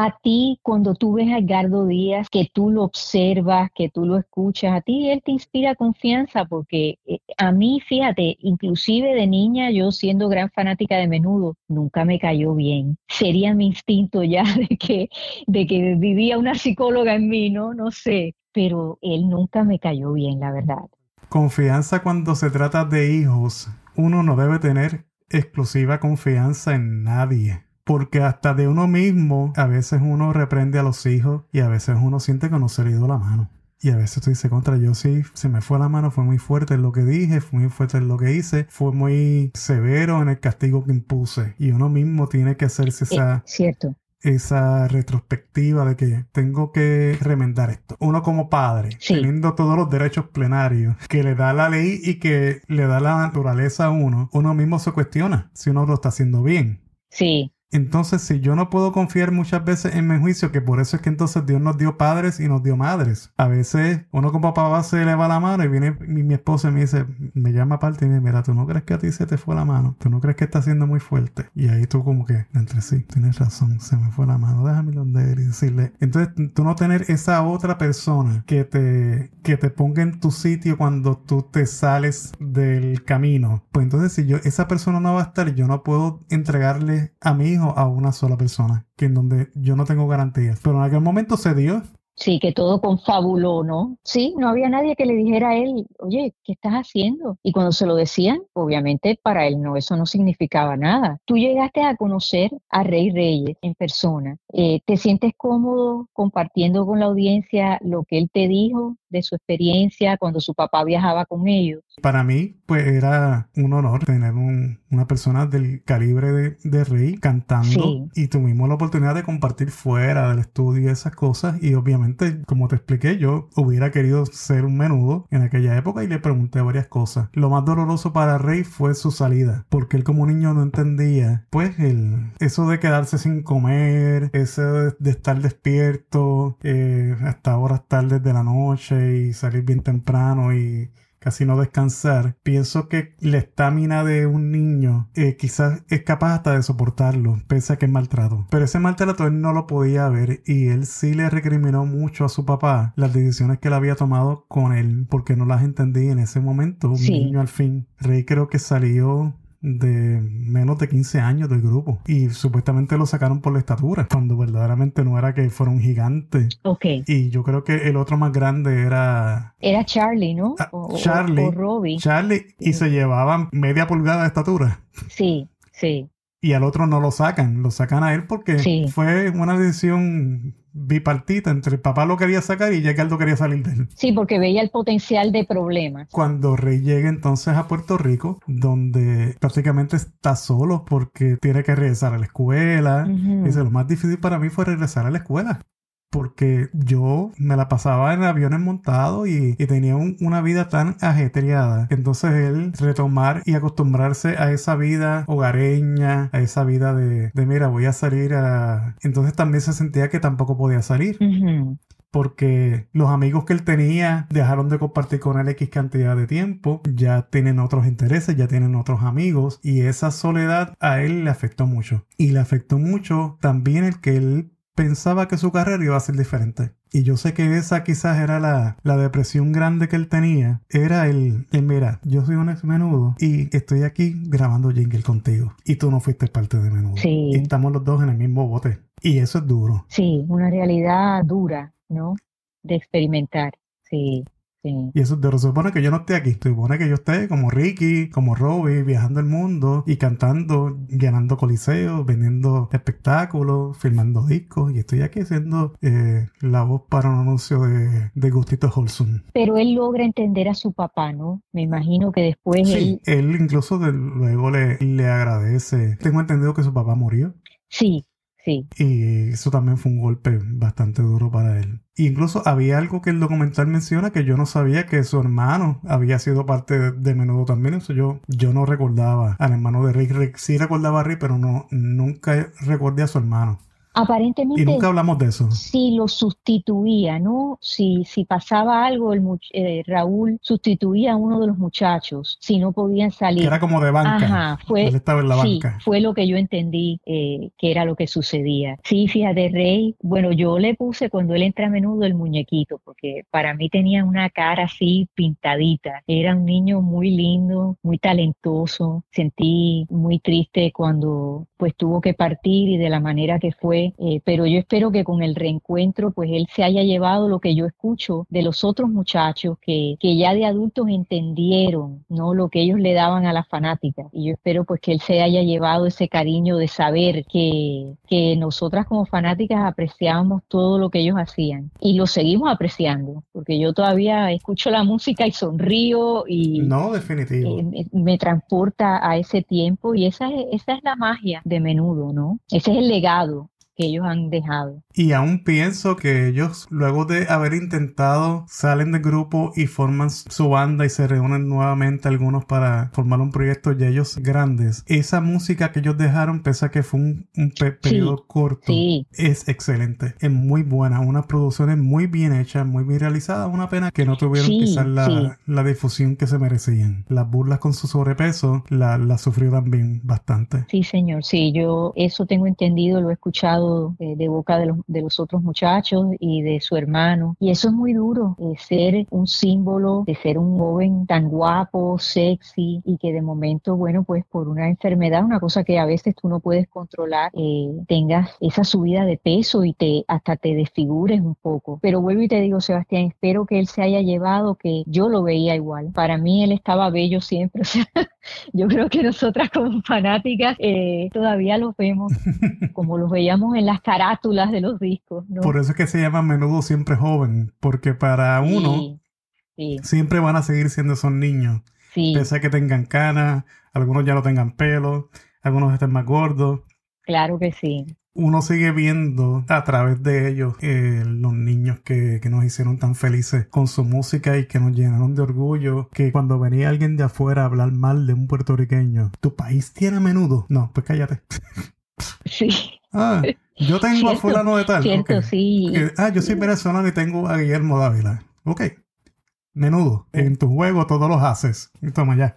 A ti, cuando tú ves a Edgardo Díaz, que tú lo observas, que tú lo escuchas, a ti él te inspira confianza porque eh, a mí, fíjate, inclusive de niña, yo siendo gran fanática de menudo, nunca me cayó bien. Sería mi instinto ya de que, de que vivía una psicóloga en mí, ¿no? No sé, pero él nunca me cayó bien, la verdad. Confianza cuando se trata de hijos uno no debe tener exclusiva confianza en nadie. Porque hasta de uno mismo, a veces uno reprende a los hijos y a veces uno siente que no se le dio la mano. Y a veces tú dices contra yo sí, se me fue la mano, fue muy fuerte en lo que dije, fue muy fuerte en lo que hice, fue muy severo en el castigo que impuse. Y uno mismo tiene que hacerse esa, cierto. Esa retrospectiva de que tengo que remendar esto. Uno como padre, teniendo todos los derechos plenarios que le da la ley y que le da la naturaleza a uno, uno mismo se cuestiona si uno lo está haciendo bien. Sí. Entonces, si yo no puedo confiar muchas veces en mi juicio, que por eso es que entonces Dios nos dio padres y nos dio madres. A veces uno como papá se le va la mano y viene mi, esposa y me dice, me llama aparte y me dice, mira, ¿tú no crees que a ti se te fue la mano? ¿Tú no crees que está siendo muy fuerte? Y ahí tú como que, entre sí, tienes razón, se me fue la mano, déjame donde y decirle. Entonces, tú no tener esa otra persona que te, que te ponga en tu sitio cuando tú te sales del camino. Pues entonces, si yo, esa persona no va a estar, yo no puedo entregarle a mi a una sola persona, que en donde yo no tengo garantías. Pero en aquel momento se dio. Sí, que todo confabuló, ¿no? Sí, no había nadie que le dijera a él, oye, ¿qué estás haciendo? Y cuando se lo decían, obviamente para él no, eso no significaba nada. Tú llegaste a conocer a Rey Reyes en persona. Eh, ¿Te sientes cómodo compartiendo con la audiencia lo que él te dijo de su experiencia cuando su papá viajaba con ellos? Para mí, pues era un honor tener una persona del calibre de, Rey cantando y tuvimos la oportunidad de compartir fuera del estudio esas cosas y obviamente, como te expliqué, yo hubiera querido ser un menudo en aquella época y le pregunté varias cosas. Lo más doloroso para Rey fue su salida, porque él como niño no entendía, pues, el, eso de quedarse sin comer, eso de, estar despierto eh, hasta horas tardes de la noche y salir bien temprano y casi no descansar, pienso que la estamina de un niño eh, quizás es capaz hasta de soportarlo, pese a que es maltrato. Pero ese maltrato él no lo podía ver y él sí le recriminó mucho a su papá las decisiones que él había tomado con él porque no las entendí en ese momento. Un niño al fin. Rey creo que salió de menos de 15 años del grupo. Y supuestamente lo sacaron por la estatura cuando verdaderamente no era que fuera un gigante. Ok. Y yo creo que el otro más grande era era Charlie ¿no? Ah, o, Charlie. o Robbie. Charlie y se llevaban media pulgada de estatura. Sí sí y al otro no lo sacan, lo sacan a él porque fue una decisión bipartita entre el papá lo quería sacar y Ricardo quería salir de él. Sí, porque veía el potencial de problemas. Cuando Rey llega entonces a Puerto Rico, donde prácticamente está solo porque tiene que regresar a la escuela, dice, lo más difícil para mí fue regresar a la escuela porque yo me la pasaba en aviones montados y, tenía una vida tan ajetreada. Entonces él retomar y acostumbrarse a esa vida hogareña, a esa vida de, mira, voy a salir a... Entonces también se sentía que tampoco podía salir. porque los amigos que él tenía dejaron de compartir con él X cantidad de tiempo, ya tienen otros intereses, ya tienen otros amigos y esa soledad a él le afectó mucho. Y le afectó mucho también el que él pensaba que su carrera iba a ser diferente. Y yo sé que esa quizás era la, depresión grande que él tenía. Era el, el, mira, yo soy un ex menudo y estoy aquí grabando jingle contigo. Y tú no fuiste parte de menudo. Sí. Y estamos los dos en el mismo bote. Y eso es duro. Sí, una realidad dura, ¿no? De experimentar. Sí. Y eso de supone que yo no esté aquí. Se supone que yo esté como Ricky, como Robbie, viajando el mundo y cantando, llenando coliseos, vendiendo espectáculos, filmando discos. Y estoy aquí siendo eh, la voz para un anuncio de, de Gustito Holson. Pero él logra entender a su papá, ¿no? Me imagino que después sí, él... incluso luego le, le agradece. Tengo entendido que su papá murió. Sí, y eso también fue un golpe bastante duro para él. incluso había algo que el documental menciona que yo no sabía que su hermano había sido parte de, menudo también. Eso yo, yo no recordaba al hermano de Rick. Rick sí recordaba a Rick, pero no, nunca recordé a su hermano. Aparentemente. Y nunca hablamos de eso. Si lo sustituía, ¿no? Si, si pasaba algo, el eh, Raúl sustituía a uno de los muchachos, si no podían salir. era como de banca. Ajá, fue. Él estaba en la sí, fue lo que yo entendí eh, que era lo que sucedía. Sí, fíjate, Rey. Bueno, yo le puse cuando él entra a menudo el muñequito, porque para mí tenía una cara así pintadita. Era un niño muy lindo, muy talentoso. Sentí muy triste cuando pues tuvo que partir y de la manera que fue eh, pero yo espero que con el reencuentro pues él se haya llevado lo que yo escucho de los otros muchachos que, que ya de adultos entendieron no lo que ellos le daban a las fanáticas y yo espero pues que él se haya llevado ese cariño de saber que, que nosotras como fanáticas apreciábamos todo lo que ellos hacían. Y lo seguimos apreciando porque yo todavía escucho la música y sonrío y no definitivo. eh, me, transporta a ese tiempo y esa esa es la magia de menudo no ese es el legado que ellos han dejado. Y aún pienso que ellos, luego de haber intentado, salen del grupo y forman su banda y se reúnen nuevamente algunos para formar un proyecto de ellos grandes. Esa música que ellos dejaron, pese a que fue un, periodo corto, es excelente, es muy buena, unas producciones muy bien hechas, muy bien realizadas. Una pena que no tuvieron quizás la, la, difusión que se merecían. Las burlas con su sobrepeso la, la sufrió también bastante. Sí, señor, sí, yo eso tengo entendido, lo he escuchado eh, de boca de los, otros muchachos y de su hermano. Y eso es muy duro, eh, ser un símbolo de ser un joven tan guapo, sexy y que de momento, bueno, pues por una enfermedad, una cosa que a veces tú no puedes controlar, eh, tengas esa subida de peso y te hasta te desfigures un poco. Pero vuelvo y te digo, Sebastián, espero que él se haya llevado, que yo lo veía igual. Para mí él estaba bello siempre. yo creo que nosotras como fanáticas eh, todavía los vemos como los veíamos en las carátulas de los discos. Por eso es que se llama menudo siempre joven, porque para uno siempre van a seguir siendo esos niños. Pese a que tengan canas, algunos ya no tengan pelo, algunos estén más gordos. Claro que sí uno sigue viendo a través de ellos eh, los niños que, nos hicieron tan felices con su música y que nos llenaron de orgullo. Que cuando venía alguien de afuera a hablar mal de un puertorriqueño, ¿tu país tiene a menudo? No, pues cállate. Sí. Ah, yo tengo a fulano de tal. Cierto, sí. ah, yo soy venezolano y tengo a Guillermo Dávila. Ok. Menudo. En tu juego todos los haces. Toma ya.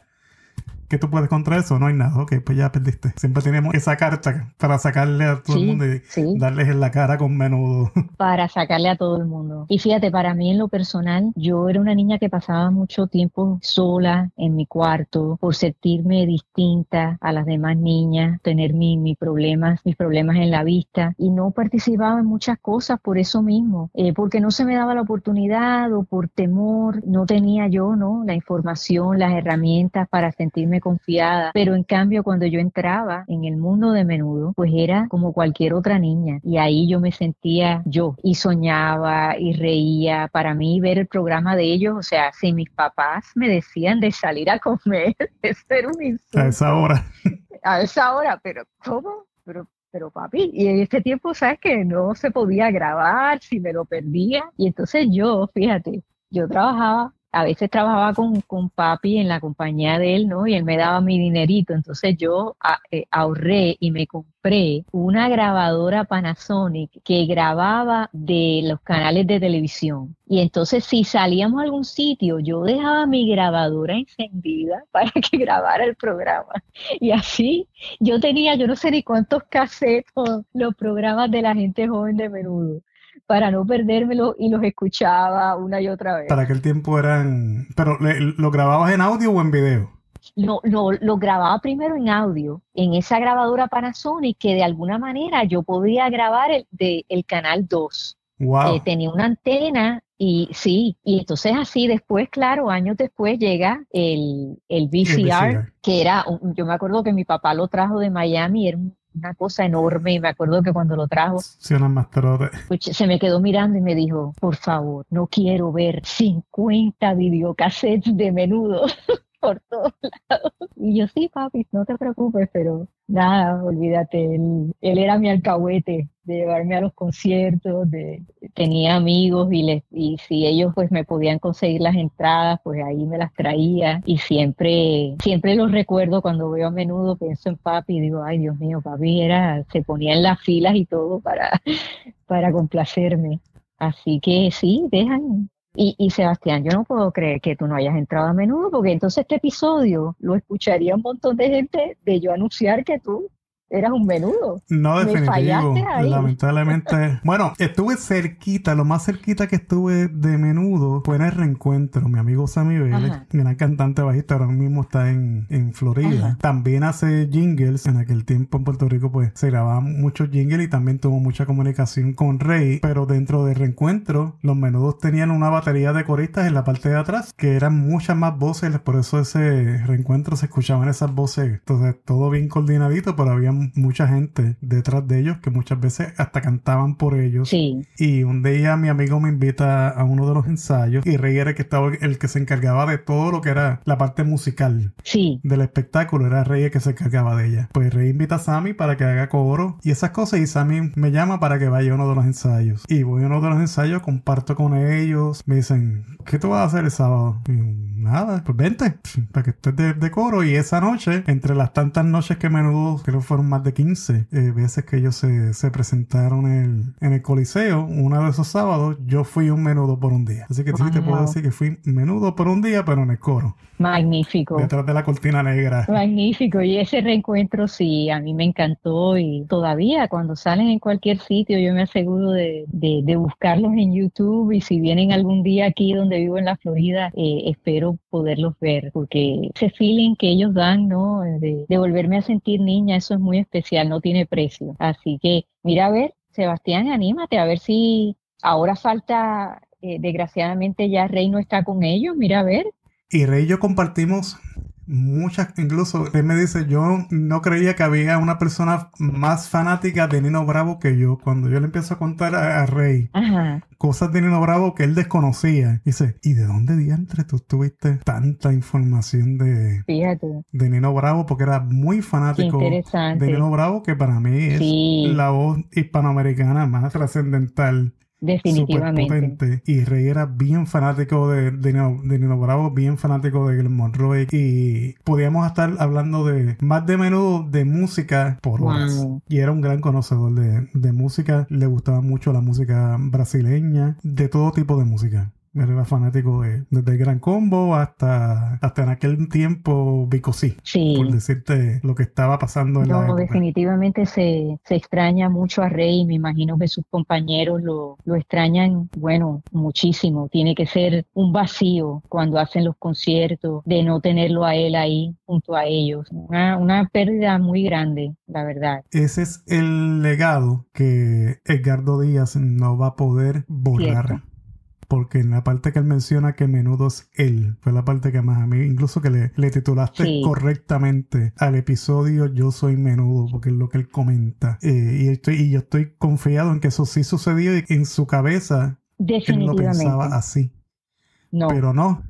¿Qué tú puedes contra eso? No hay nada. Ok, pues ya perdiste. Siempre tenemos esa carta para sacarle a todo el mundo y darles en la cara con menudo. Para sacarle a todo el mundo. Y fíjate, para mí en lo personal, yo era una niña que pasaba mucho tiempo sola en mi cuarto por sentirme distinta a las demás niñas, tener mis problemas, mis problemas en la vista y no participaba en muchas cosas por eso mismo, eh, porque no se me daba la oportunidad o por temor, no tenía yo, ¿no? La información, las herramientas para sentirme confiada, pero en cambio cuando yo entraba en el mundo de menudo, pues era como cualquier otra niña y ahí yo me sentía yo y soñaba y reía. Para mí ver el programa de ellos, o sea, si mis papás me decían de salir a comer, es ser un insulto. A esa hora. A esa hora, pero ¿cómo? Pero pero papi, y en este tiempo, ¿sabes que No se podía grabar, si me lo perdía. Y entonces yo, fíjate, yo trabajaba a veces trabajaba con, con, papi en la compañía de él, ¿no? Y él me daba mi dinerito. Entonces yo eh, ahorré y me compré una grabadora Panasonic que grababa de los canales de televisión. Y entonces si salíamos a algún sitio, yo dejaba mi grabadora encendida para que grabara el programa. Y así yo tenía, yo no sé ni cuántos cassettes, los programas de la gente joven de menudo para no perdérmelo y los escuchaba una y otra vez. Para aquel tiempo eran... ¿Pero lo grababas en audio o en video? No, no, lo grababa primero en audio, en esa grabadora Panasonic que de alguna manera yo podía grabar el, de, el canal 2. Wow. Eh, tenía una antena y sí, y entonces así después, claro, años después llega el, el VCR, que era, yo me acuerdo que mi papá lo trajo de Miami, era un una cosa enorme y me acuerdo que cuando lo trajo pues, se me quedó mirando y me dijo por favor no quiero ver 50 videocassettes de menudo por todos lados y yo sí papi no te preocupes pero nada olvídate él, él era mi alcahuete de llevarme a los conciertos, de, tenía amigos y, les, y si ellos pues me podían conseguir las entradas, pues ahí me las traía y siempre, siempre los recuerdo cuando veo a menudo, pienso en papi y digo, ay Dios mío, papi era, se ponía en las filas y todo para, para complacerme. Así que sí, dejan. Y, y Sebastián, yo no puedo creer que tú no hayas entrado a menudo, porque entonces este episodio lo escucharía un montón de gente de yo anunciar que tú eras un menudo. No, definitivo. Lamentablemente. bueno, estuve cerquita, lo más cerquita que estuve de menudo fue en el reencuentro. Mi amigo Sammy Vélez, gran cantante bajista, ahora mismo está en, en Florida. También hace jingles. En aquel tiempo en Puerto Rico, pues se grababan muchos jingles y también tuvo mucha comunicación con Rey. Pero dentro del reencuentro, los menudos tenían una batería de coristas en la parte de atrás, que eran muchas más voces. Por eso ese reencuentro se escuchaban esas voces. Entonces, todo bien coordinadito, pero había mucha gente detrás de ellos que muchas veces hasta cantaban por ellos. Sí. Y un día mi amigo me invita a uno de los ensayos y Rey era el que estaba el que se encargaba de todo lo que era la parte musical Sí. del espectáculo. Era Rey el que se encargaba de ella. Pues Rey invita a Sammy para que haga coro y esas cosas y Sammy me llama para que vaya a uno de los ensayos. Y voy a uno de los ensayos, comparto con ellos, me dicen, ¿qué tú vas a hacer el sábado? Y Nada, pues vente, para que estés de, de coro. Y esa noche, entre las tantas noches que menudo, creo fueron más de 15 eh, veces que ellos se, se presentaron en el, en el Coliseo, uno de esos sábados, yo fui un menudo por un día. Así que sí te puedo Wow. decir que fui menudo por un día, pero en el coro, Magnífico. detrás de la cortina negra. Magnífico, y ese reencuentro sí, a mí me encantó y todavía cuando salen en cualquier sitio yo me aseguro de, de- de buscarlos en YouTube y si vienen algún día aquí donde vivo en la Florida, eh, espero poderlos ver porque ese feeling que ellos dan, ¿no? De, volverme a sentir niña, eso es muy especial, no tiene precio. Así que mira a ver, Sebastián, anímate a ver si ahora falta, eh, desgraciadamente ya Rey no está con ellos, mira a ver. Y Rey y yo compartimos muchas, incluso él me dice, yo no creía que había una persona más fanática de Nino Bravo que yo. Cuando yo le empiezo a contar a, a Rey Ajá. cosas de Nino Bravo que él desconocía, dice, ¿y de dónde diantre tú tuviste tanta información de, Fíjate, de Nino Bravo? Porque era muy fanático de. Nino Bravo, que para mí es Sí. la voz hispanoamericana más trascendental. Definitivamente. potente. Y Rey era bien fanático de, de, Nino, de Nino Bravo, bien fanático de Glenn Monroe. Y podíamos estar hablando de más de menudo de música por horas. Wow. Y era un gran conocedor de, de música. Le gustaba mucho la música brasileña, de todo tipo de música. Era fanático de, desde el Gran Combo hasta, hasta en aquel tiempo Vico sí, Sí. por decirte lo que estaba pasando en la No, época. definitivamente se, se extraña mucho a Rey. Me imagino que sus compañeros lo, lo extrañan, bueno, muchísimo. Tiene que ser un vacío cuando hacen los conciertos, de no tenerlo a él ahí junto a ellos. Una, una pérdida muy grande, la verdad. Ese es el legado que Edgardo Díaz no va a poder borrar. Cierto. Porque en la parte que él menciona que menudo es él, fue la parte que más a mí, incluso que le, le titulaste Sí. correctamente al episodio Yo soy menudo, porque es lo que él comenta. Eh, y, estoy, y yo estoy confiado en que eso sí sucedió y en su cabeza él lo pensaba así. No, Pero no,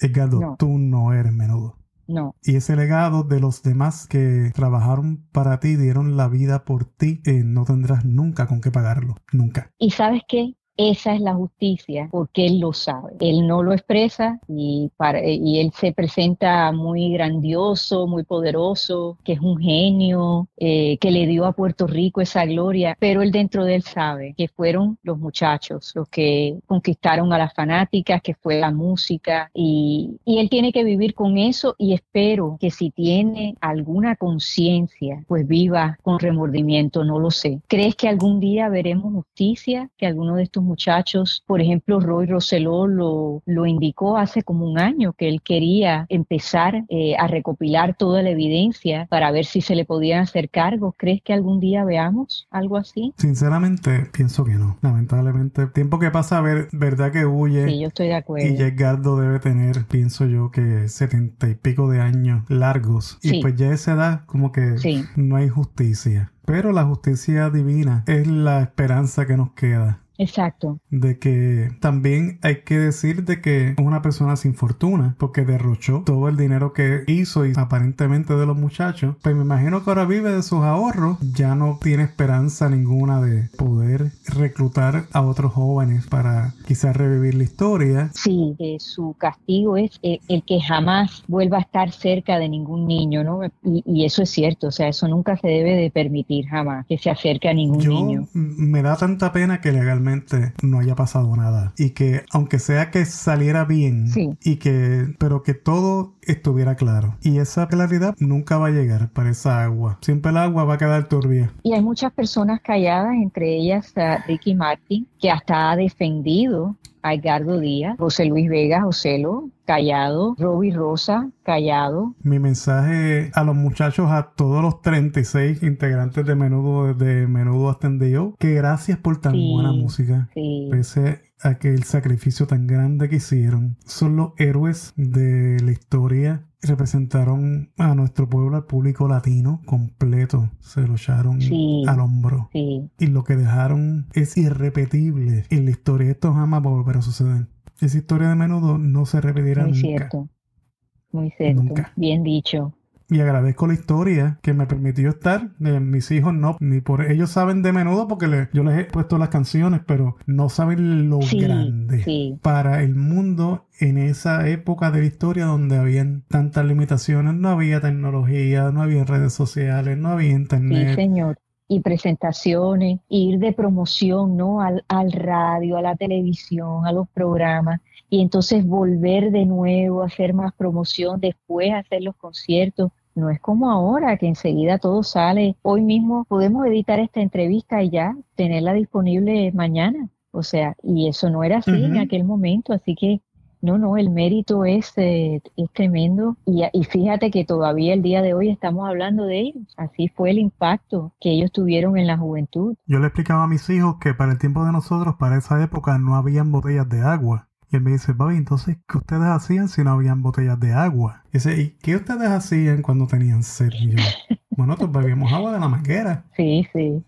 Edgardo, No. tú no eres menudo. no. Y ese legado de los demás que trabajaron para ti, dieron la vida por ti, eh, no tendrás nunca con qué pagarlo. Nunca. ¿Y sabes qué? Esa es la justicia, porque él lo sabe. Él no lo expresa y, para, y él se presenta muy grandioso, muy poderoso, que es un genio, eh, que le dio a Puerto Rico esa gloria, pero él dentro de él sabe que fueron los muchachos los que conquistaron a las fanáticas, que fue la música y, y él tiene que vivir con eso y espero que si tiene alguna conciencia, pues viva con remordimiento, no lo sé. ¿Crees que algún día veremos justicia? Que alguno de estos muchachos, por ejemplo, Roy Roseló lo, lo indicó hace como un año que él quería empezar eh, a recopilar toda la evidencia para ver si se le podían hacer cargos. ¿Crees que algún día veamos algo así? Sinceramente, pienso que no. Lamentablemente, el tiempo que pasa, ver, verdad que huye. Sí, yo estoy de acuerdo. Y Edgardo debe tener, pienso yo, que setenta y pico de años largos. Y Sí. pues ya a esa edad, como que Sí. no hay justicia. Pero la justicia divina es la esperanza que nos queda. Exacto. de que también hay que decir de que es una persona sin fortuna porque derrochó todo el dinero que hizo y aparentemente de los muchachos pues me imagino que ahora vive de sus ahorros ya no tiene esperanza ninguna de poder reclutar a otros jóvenes para quizás revivir la historia Sí, su castigo es eh, el que jamás vuelva a estar cerca de ningún niño, ¿no? Y, y eso es cierto, o sea, eso nunca se debe de permitir jamás, que se acerque a ningún yo niño. me da tanta pena que legalmente no haya pasado nada. Y que aunque sea que saliera bien Sí. y que pero que todo estuviera claro. Y esa claridad nunca va a llegar para esa agua. Siempre el agua va a quedar turbia. Y hay muchas personas calladas, entre ellas Ricky Martin, que hasta ha defendido a Edgardo Díaz, José Luis Vega, Joselo, callado, Roby Rosa, callado. mi mensaje a los muchachos a todos los 36 integrantes de menudo de menudo extendido que gracias por tan Sí. buena música Sí, pese a que el sacrificio tan grande que hicieron son los héroes de la historia representaron a nuestro pueblo, al público latino completo. Se lo echaron al hombro. Y lo que dejaron es irrepetible en la historia. Esto jamás va a volver a suceder. Esa historia de menudo no se repetirá Muy nunca. Cierto. Muy cierto. Bien dicho y agradezco la historia que me permitió estar. mis hijos no, ni por ellos saben de menudo porque yo les he puesto las canciones, pero no saben lo grande para el mundo en esa época de la historia donde habían tantas limitaciones, no había tecnología, no había redes sociales, no había internet. Sí, señor y presentaciones, ir de promoción, ¿no? Al, al, radio, a la televisión, a los programas, y entonces volver de nuevo a hacer más promoción, después hacer los conciertos. No es como ahora, que enseguida todo sale. Hoy mismo podemos editar esta entrevista y ya tenerla disponible mañana. O sea, y eso no era así en aquel momento. Así que, no, no, el mérito es, eh, es tremendo. Y, y, fíjate que todavía el día de hoy estamos hablando de ellos. Así fue el impacto que ellos tuvieron en la juventud. Yo le explicaba a mis hijos que para el tiempo de nosotros, para esa época, no habían botellas de agua. Y él me dice, papi, entonces, ¿qué ustedes hacían si no habían botellas de agua? Y dice, ¿y qué ustedes hacían cuando tenían sed? Y yo, bueno, pues bebíamos agua de la manguera. Sí, sí.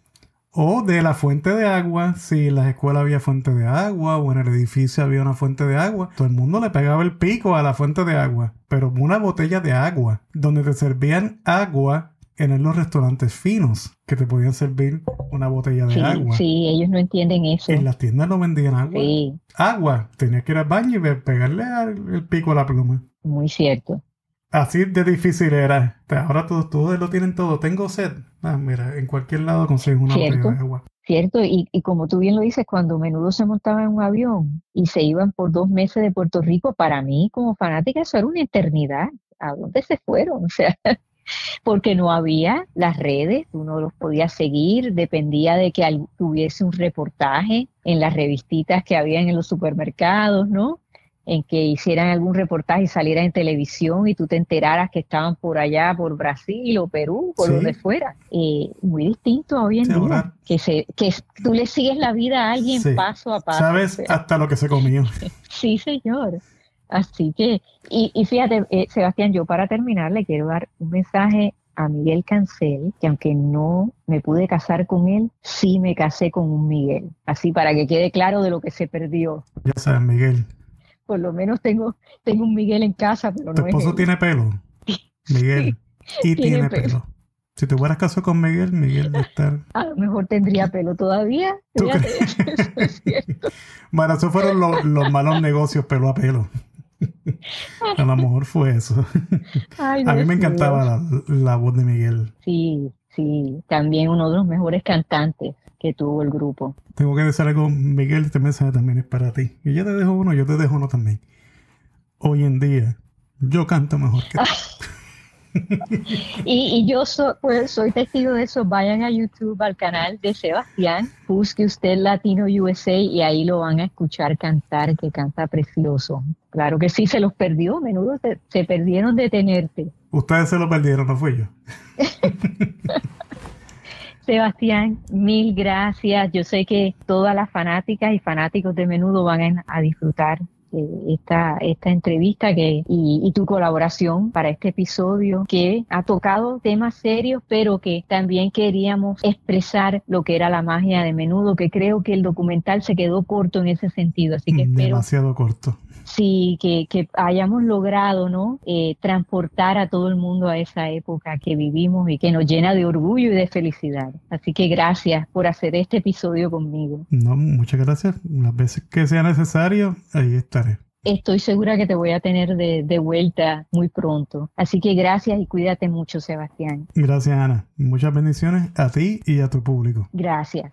O de la fuente de agua, si en la escuela había fuente de agua o en el edificio había una fuente de agua, todo el mundo le pegaba el pico a la fuente de agua. Pero una botella de agua, donde te servían agua en los restaurantes finos que te podían servir una botella de agua. Sí, ellos no entienden eso. En las tiendas no vendían agua. Sí. Agua. Tenías que ir al baño y pegarle el pico a la pluma. Muy cierto. Así de difícil era. Ahora todos, todos lo tienen todo. Tengo sed. Ah, mira, en cualquier lado consigues una botella de agua. Cierto, y, y, como tú bien lo dices, cuando menudo se montaba en un avión y se iban por dos meses de Puerto Rico, para mí como fanática eso era una eternidad. ¿A dónde se fueron? O sea, porque no había las redes, uno los podía seguir, dependía de que tuviese un reportaje en las revistitas que había en los supermercados, ¿no? En que hicieran algún reportaje y saliera en televisión y tú te enteraras que estaban por allá, por Brasil o Perú, por donde fuera. Eh, muy distinto hoy en día, que, se, que tú le sigues la vida a alguien paso a paso. Sabes hasta lo que se comió. sí, señor. Así que, y, fíjate, eh, Sebastián, yo para terminar le quiero dar un mensaje a Miguel Cancel, que aunque no me pude casar con él, sí me casé con un Miguel. Así para que quede claro de lo que se perdió. Ya sabes, Miguel. Por lo menos tengo, tengo un Miguel en casa, pero ¿Tu esposo tiene pelo? Miguel. y tiene, pelo. Si te hubieras casado con Miguel, Miguel va a estar. A lo mejor tendría pelo todavía. bueno, esos fueron los malos negocios pelo a pelo. A lo mejor fue eso. a mí me encantaba la, voz de Miguel. Sí, sí, también uno de los mejores cantantes que tuvo el grupo. Tengo que decir algo, Miguel, este mensaje también es para ti. Y yo te dejo uno, yo te dejo uno también. Hoy en día, yo canto mejor que tú. y, yo pues, soy testigo de eso. Vayan a YouTube, al canal de Sebastián, busque usted Latino USA y ahí lo van a escuchar cantar, que canta precioso. Claro que sí, se los perdió, menudo se, perdieron de tenerte. Ustedes se lo perdieron, no fui yo. Sebastián, mil gracias. Yo sé que todas las fanáticas y fanáticos de menudo van a disfrutar esta, esta entrevista que, y, tu colaboración para este episodio que ha tocado temas serios, pero que también queríamos expresar lo que era la magia de menudo, que creo que el documental se quedó corto en ese sentido. Así que. Demasiado corto. Sí, que, que hayamos logrado ¿no? Eh, transportar a todo el mundo a esa época que vivimos y que nos llena de orgullo y de felicidad. Así que gracias por hacer este episodio conmigo. No, muchas gracias. Las veces que sea necesario, ahí estaré. Estoy segura que te voy a tener de, de vuelta muy pronto. Así que gracias y cuídate mucho, Sebastián. Gracias, Ana. Muchas bendiciones a ti y a tu público. Gracias.